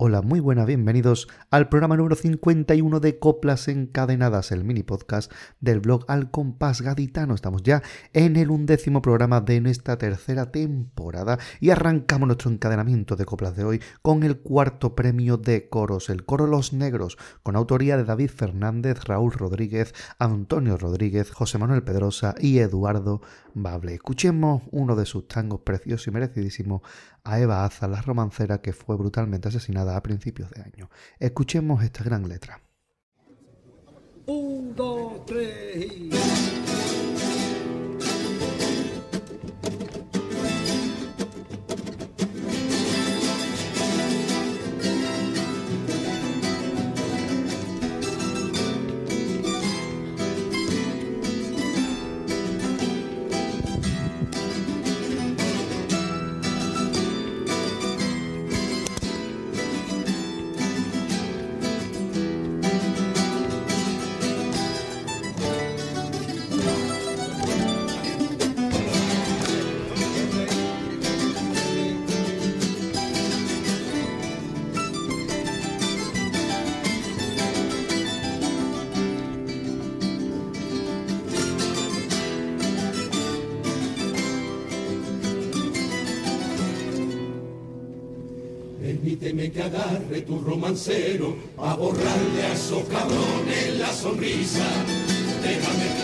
Hola, muy buenas, bienvenidos al programa número 51 de Coplas Encadenadas, el mini podcast del blog Al Compás Gaditano. Estamos ya en el undécimo programa de nuestra tercera temporada y arrancamos nuestro encadenamiento de coplas de hoy con el cuarto premio de coros, el coro Los Negros, con autoría de David Fernández, Raúl Rodríguez, Antonio Rodríguez, José Manuel Pedrosa y Eduardo Bable. Escuchemos uno de sus tangos preciosos y merecidísimos a Eva Aza, la romancera que fue brutalmente asesinada a principios de año. Escuchemos esta gran letra. Que agarre tu romancero a borrarle a esos cabrones la sonrisa. Déjame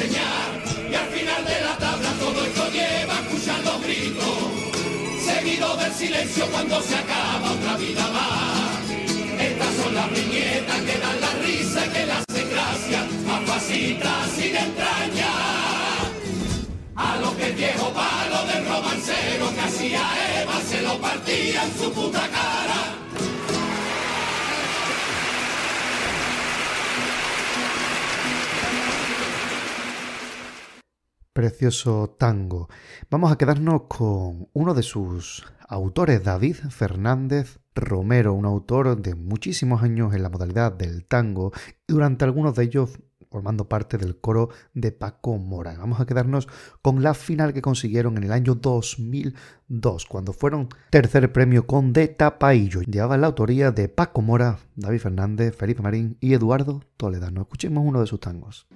y al final de la tabla todo esto lleva los gritos seguido del silencio cuando se acaba otra vida más. Estas son las viñetas que dan la risa y que las hacen gracia a pasitas sin entraña. A lo que el viejo palo del romancero que hacía Eva se lo partía en su puta cara. Precioso tango. Vamos a quedarnos con uno de sus autores, David Fernández Romero, un autor de muchísimos años en la modalidad del tango y durante algunos de ellos formando parte del coro de Paco Mora. Vamos a quedarnos con la final que consiguieron en el año 2002, cuando fueron tercer premio con De Tapaillo. Llevaba la autoría de Paco Mora, David Fernández, Felipe Marín y Eduardo Toledano. Escuchemos uno de sus tangos.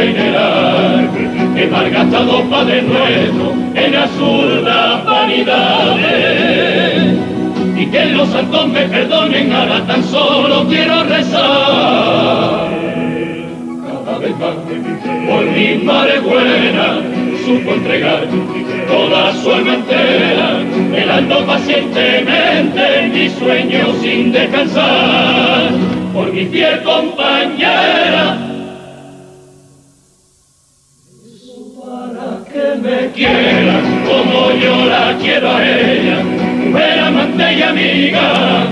Hay que que malgastado Padre Nuestro en absurdas vanidades y que los santos me perdonen, ahora tan solo quiero rezar. Cada vez más por mi madre buena, supo entregar toda su alma entera, velando pacientemente mi sueño sin descansar, por mi fiel compañera. A ella, mujer amante y amiga,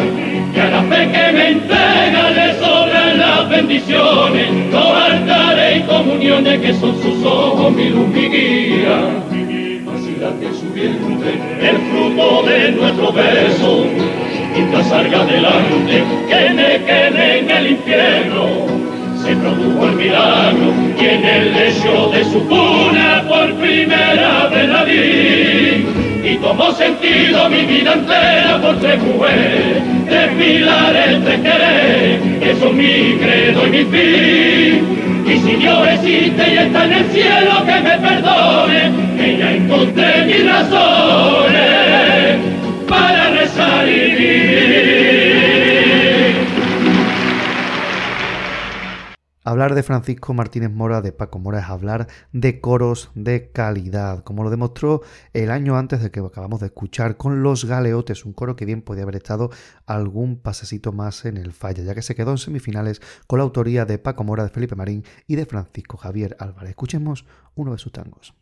que a la fe que me entrega le sobran las bendiciones, los altares y comuniones que son sus ojos mi luz mi guía. Así late en su vientre el fruto de nuestro beso, mientras salga adelante, que me quede en el infierno. Se produjo el milagro y en el lecho de su cuna por primera vez la vi y tomó sentido mi vida entera por tres mujeres, tres pilares, tres querer, que son mi credo y mi fin. Y si Dios existe y está en el cielo, que me perdone, que ya encontré mis razones para rezar y vivir. Hablar de Francisco Martínez Mora, de Paco Mora, es hablar de coros de calidad, como lo demostró el año antes de que acabamos de escuchar con Los Galeotes, un coro que bien podía haber estado algún pasecito más en el falla, ya que se quedó en semifinales con la autoría de Paco Mora, de Felipe Marín y de Francisco Javier Álvarez. Escuchemos uno de sus tangos.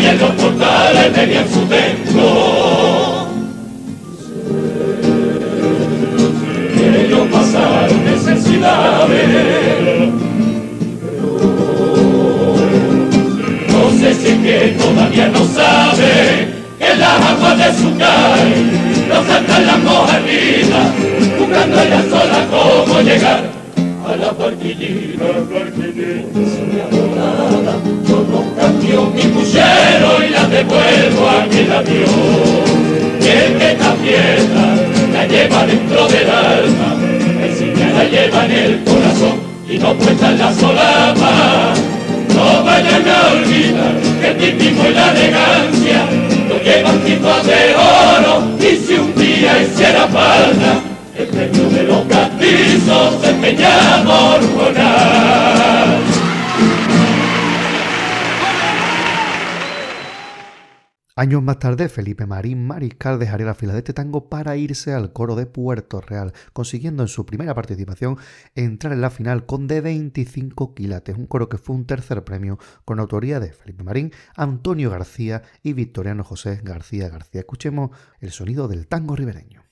Y en los portales tenían su templo. Ellos pasaron necesidades, no sé si es que todavía no sabe que las aguas de su calle no saltan las mojarritas, buscando ella sola cómo llegar a la barquillita, adorada, yo no cambio mi puchero y la devuelvo a quien la dio. Y el que esta fiesta la lleva dentro del alma, el cine la lleva en el corazón y no puesta en la solapa. No vayan a olvidar que el tipismo y la elegancia no llevan tipos de oro Años más tarde, Felipe Marín Mariscal dejaría la fila de este tango para irse al coro de Puerto Real, consiguiendo en su primera participación entrar en la final con de 25 quilates, un coro que fue un tercer premio con autoría de Felipe Marín, Antonio García y Victoriano José García García. Escuchemos el sonido del tango ribereño.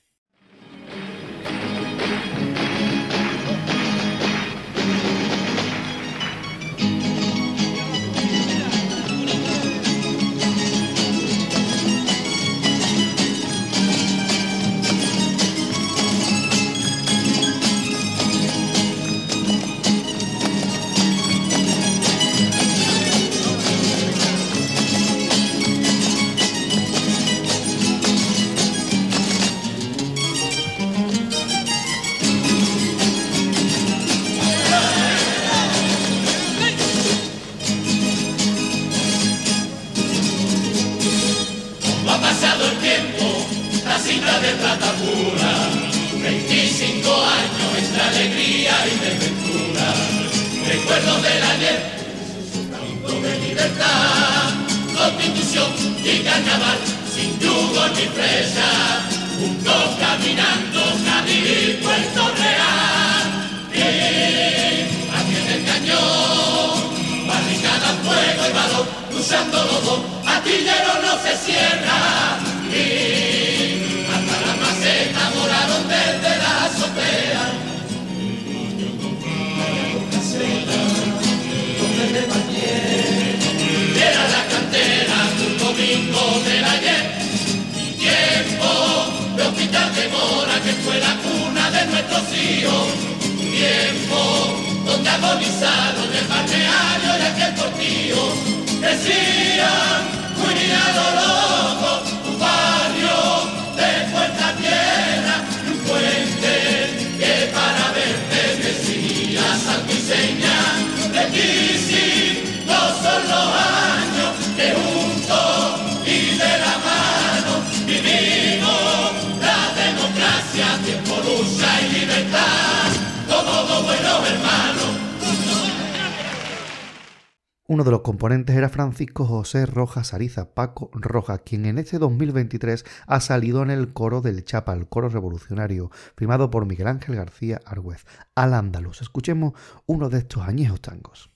Uno de los componentes era Francisco José Rojas Ariza, Paco Rojas, quien en este 2023 ha salido en el coro del Chapa, el coro revolucionario, firmado por Miguel Ángel García Argüez, al Andaluz. Escuchemos uno de estos añejos tangos.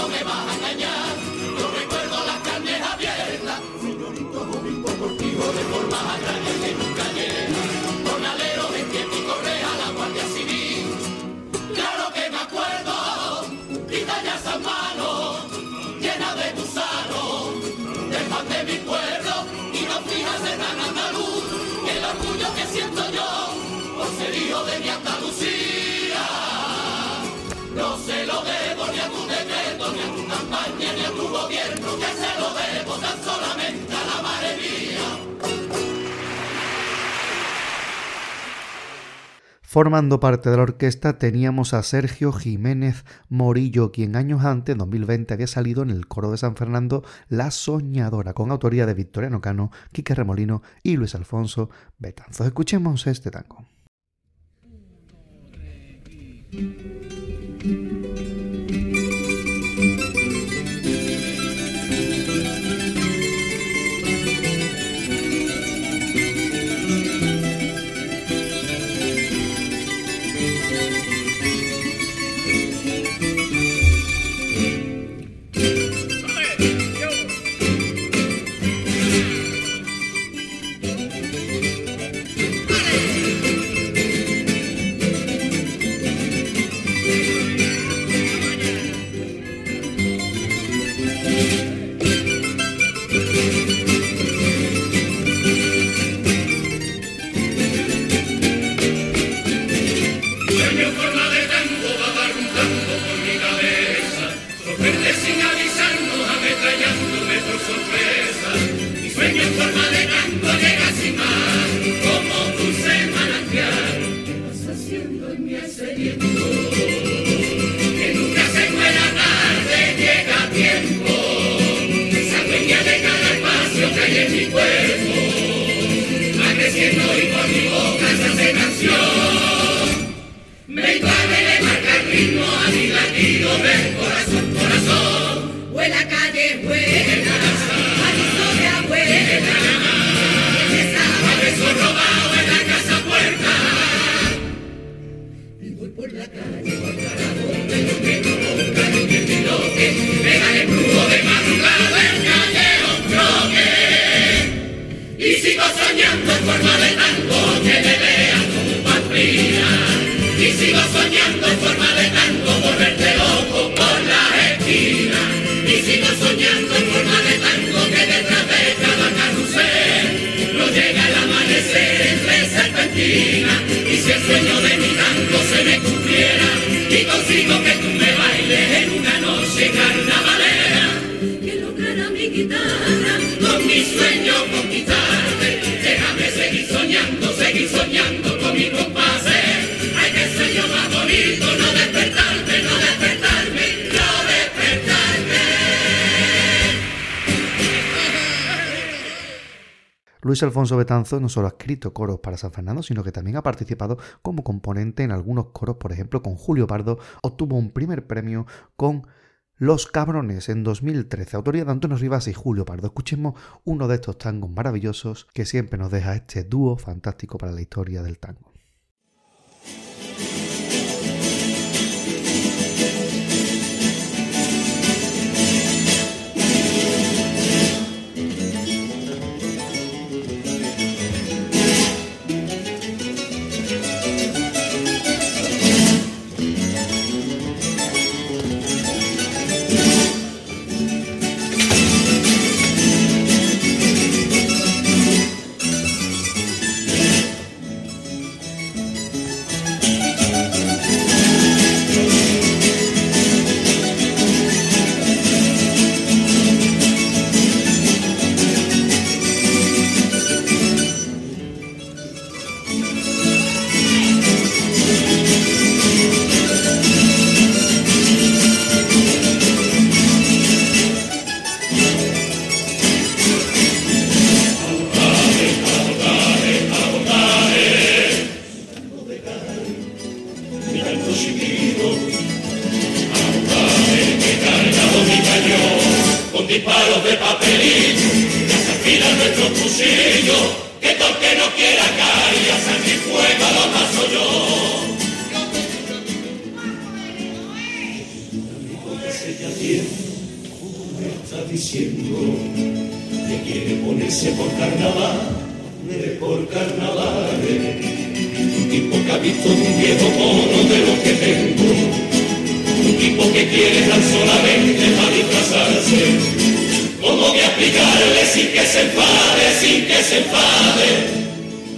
no me vas a engañar. Yo recuerdo las carnes abiertas, señorito Jovito, contigo de forma agraria que nunca llegué. Con aleros en que y corre a la Guardia Civil. Claro que me acuerdo, quita ya esas manos. Formando parte de la orquesta teníamos a Sergio Jiménez Morillo, quien años antes, en 2020, había salido en el coro de San Fernando La Soñadora, con autoría de Victoriano Cano, Quique Remolino y Luis Alfonso Betanzos. Escuchemos este tango. Luis Alfonso Betanzo no solo ha escrito coros para San Fernando, sino que también ha participado como componente en algunos coros, por ejemplo, con Julio Pardo, obtuvo un primer premio con Los Cabrones en 2013, autoría de Antonio Rivas y Julio Pardo. Escuchemos uno de estos tangos maravillosos que siempre nos deja este dúo fantástico para la historia del tango. Viejo mono de lo que tengo. Un tipo que quiere tan solamente para disfrazarse. ¿Cómo voy a explicarle sin que se enfade, sin que se enfade?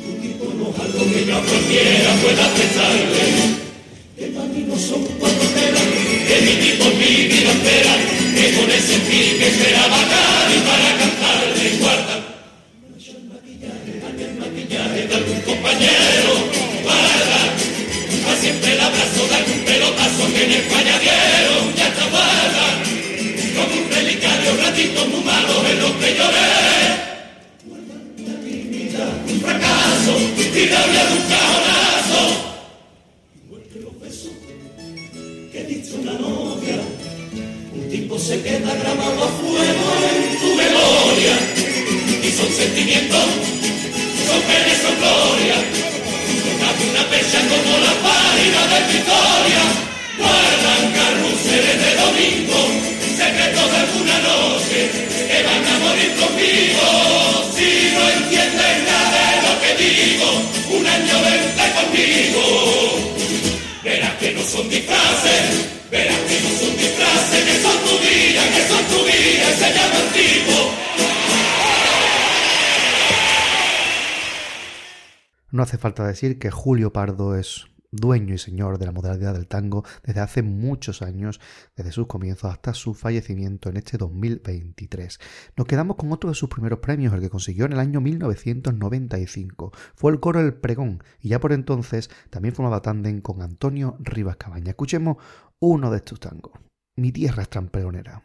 Un tipo enojado que yo a cualquiera pueda prestarle. Que para mí no son cuatro telas, que mi tipo es mi vida entera. Que con ese fin que esperaba y para cantarle guarda. Maquillaje, maquillaje de algún compañero guarda a siempre el abrazo de algún pelotazo que en España dieron ya está guarda como un relicario ratito muy malo en lo que lloré. Un fracaso y rabia de un cajonazo. Igual que los besos que diste una novia un tipo se queda grabado a fuego en tu memoria. Y son sentimientos son penas, son gloria. Una fecha como la página de historia. Guardan carruseles de domingo, secretos de alguna noche, que van a morir conmigo. Si no entienden nada de lo que digo, un año vente conmigo. Verás que no son disfraces, verás que no son disfraces, que son tu vida, que son tu vida, se llaman tipo. No hace falta decir que Julio Pardo es dueño y señor de la modalidad del tango desde hace muchos años, desde sus comienzos hasta su fallecimiento en este 2023. Nos quedamos con otro de sus primeros premios, el que consiguió en el año 1995. Fue el coro El Pregón y ya por entonces también formaba tándem con Antonio Rivas Cabaña. Escuchemos uno de estos tangos. Mi tierra es tan pregonera,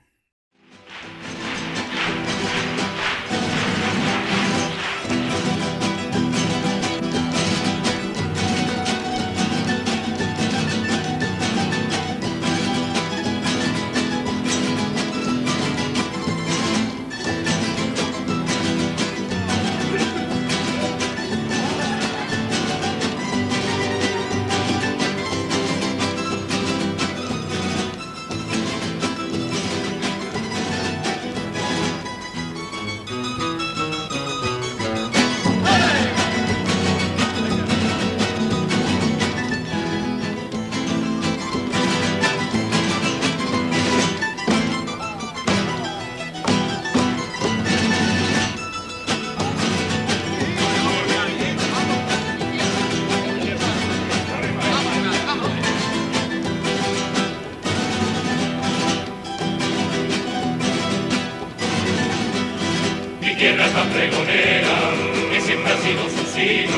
que siempre ha sido su sino,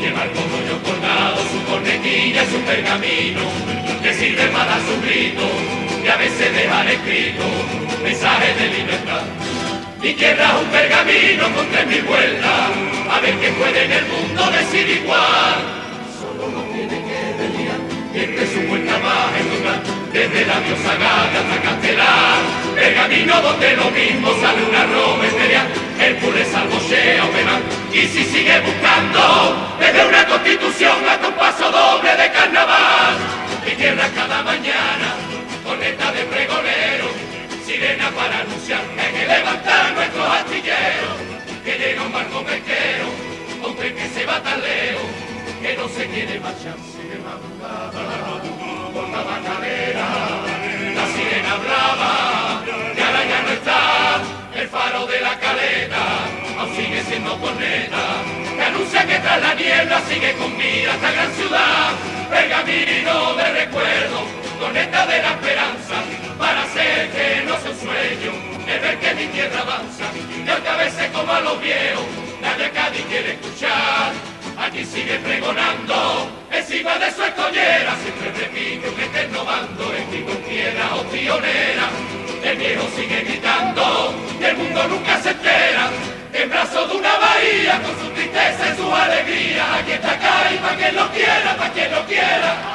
llevar con rollo colgado su cornetilla, su pergamino, que sirve para dar su grito, y a veces dejar escrito mensajes de libertad. Tierra es un pergamino con tres mil vueltas, a ver qué puede en el mundo decir igual. Solo no tiene que desviar, y entre su vuelta más en desde la diosa Gala hasta Castelar, pergamino donde lo mismo sale una Roma imperial, Hércules, Albochea o y si sigue buscando, desde una constitución hasta un paso doble de carnaval, mi tierra cada mañana, conecta de pregonero, sirena para anunciar que hay que levantar nuestros astilleros, que llega un barco pesquero, hombre que se va tan lejos, que no se quiere marchar, sigue madrugada por la bacalera, la sirena brava, y ahora ya no está el faro de la caleta, aún sigue siendo corneta, que anuncia que tras la niebla sigue con vida esta gran ciudad, pergamino de recuerdo, corneta de la esperanza, para hacer que no sea sueño, el ver que mi tierra avanza, y aunque a veces como a los viejos, nadie acá ni quiere escuchar, aquí sigue pregonando, encima de su escollera, siempre repite un eterno bando, escrito en piedra o pionera, el viejo sigue gritando, y el mundo nunca se entera, en brazos de una bahía, con su tristeza y su alegría, aquí está y para quien lo quiera, para quien lo quiera.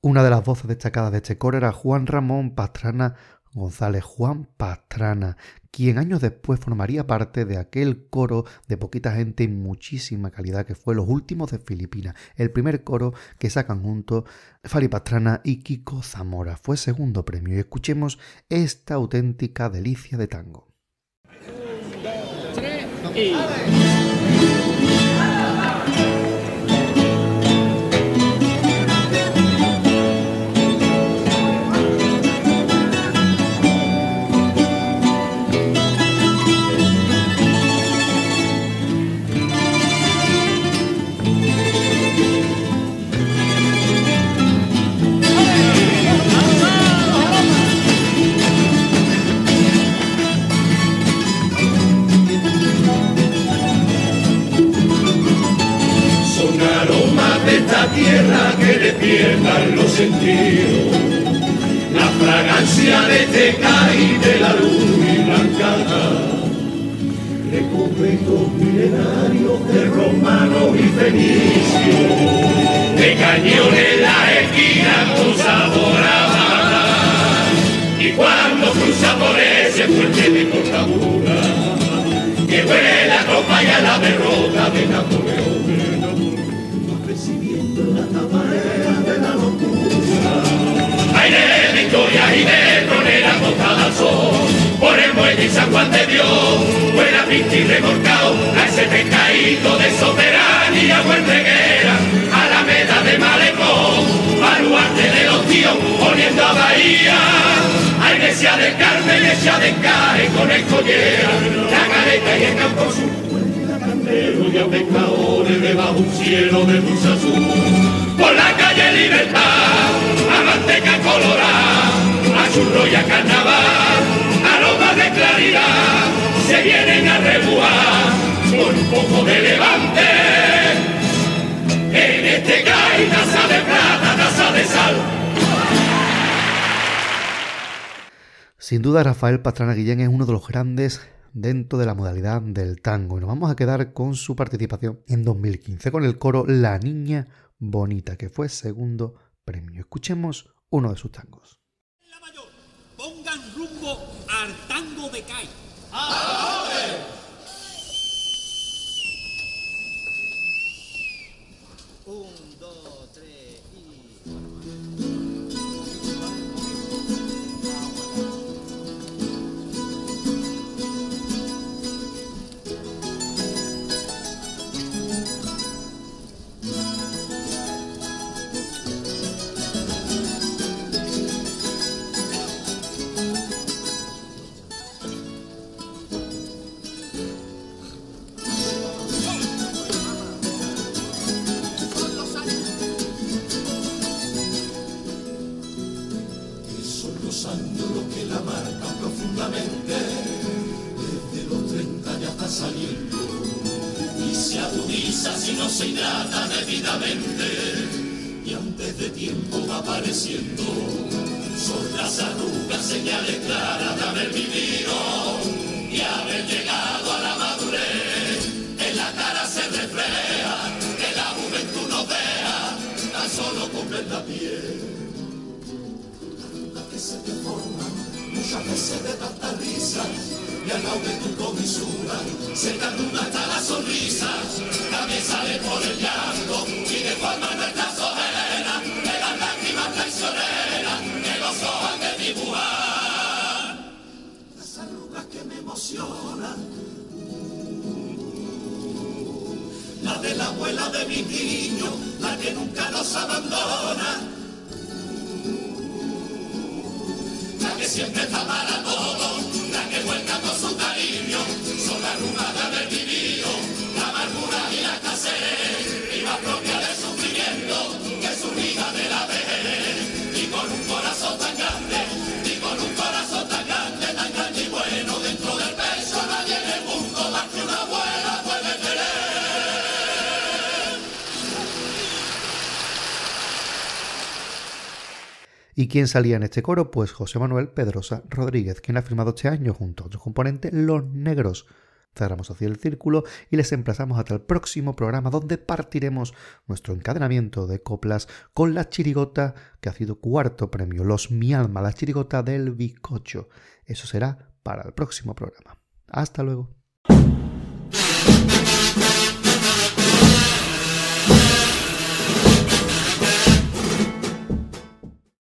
Una de las voces destacadas de este coro era Juan Ramón Pastrana González. Juan Pastrana, quien años después formaría parte de aquel coro de poquita gente y muchísima calidad que fue Los Últimos de Filipinas, el primer coro que sacan juntos Fali Pastrana y Kiko Zamora. Fue segundo premio y escuchemos esta auténtica delicia de tango. Tierra que despiertan los sentidos, la fragancia de teca y de la luz y blancada, recupero milenarios de romanos y fenicios, de cañones la esquina con sabor a y cuando cruza por ese fuerte de cortadura, que huele la tropa y a la derrota de Napoleón Aire de victoria y de tronera botada al sol, por el muelle y San Juan de Dios, buena pinta y remolcado, a ese pescadito de soberanía, buen reguera, a la meda de malecón, baluarte de los tíos, poniendo a Bahía, a Iglesia del Carmen, Iglesia de Caje con el collera, la careta y el campo sur y a pescadores debajo un cielo de luz azul. La calle Libertad, a manteca colorada, a churro y a carnaval, aromas de claridad, se vienen a rebujar con un poco de levante. En este cae taza de plata, taza de sal. Sin duda, Rafael Pastrana Guillén es uno de los grandes dentro de la modalidad del tango. Y nos vamos a quedar con su participación en 2015 con el coro La Niña Bonita, que fue segundo premio. Escuchemos uno de sus tangos. pongan rumbo al tango de CAI. no tiempo va apareciendo. Son las arrugas señales claras de haber vivido y haber llegado a la madurez. En la cara se refleja que la juventud no vea, tan solo con ver la piel. Arrugas que se deforman muchas veces de tanta risa y al lado de tu comisura se te hasta la sonrisa también sale por el llanto y de forma traicioneras que los ojos de dibujar las arrugas que me emocionan la de la abuela de mi niño la que nunca nos abandona la que siempre está para todo, ¿Y quién salía en este coro? Pues José Manuel Pedrosa Rodríguez, quien ha firmado este año junto a otro componente, Los Negros. Cerramos así el círculo y les emplazamos hasta el próximo programa donde partiremos nuestro encadenamiento de coplas con la chirigota que ha sido cuarto premio, Los Mi Alma, la chirigota del bizcocho. Eso será para el próximo programa. Hasta luego.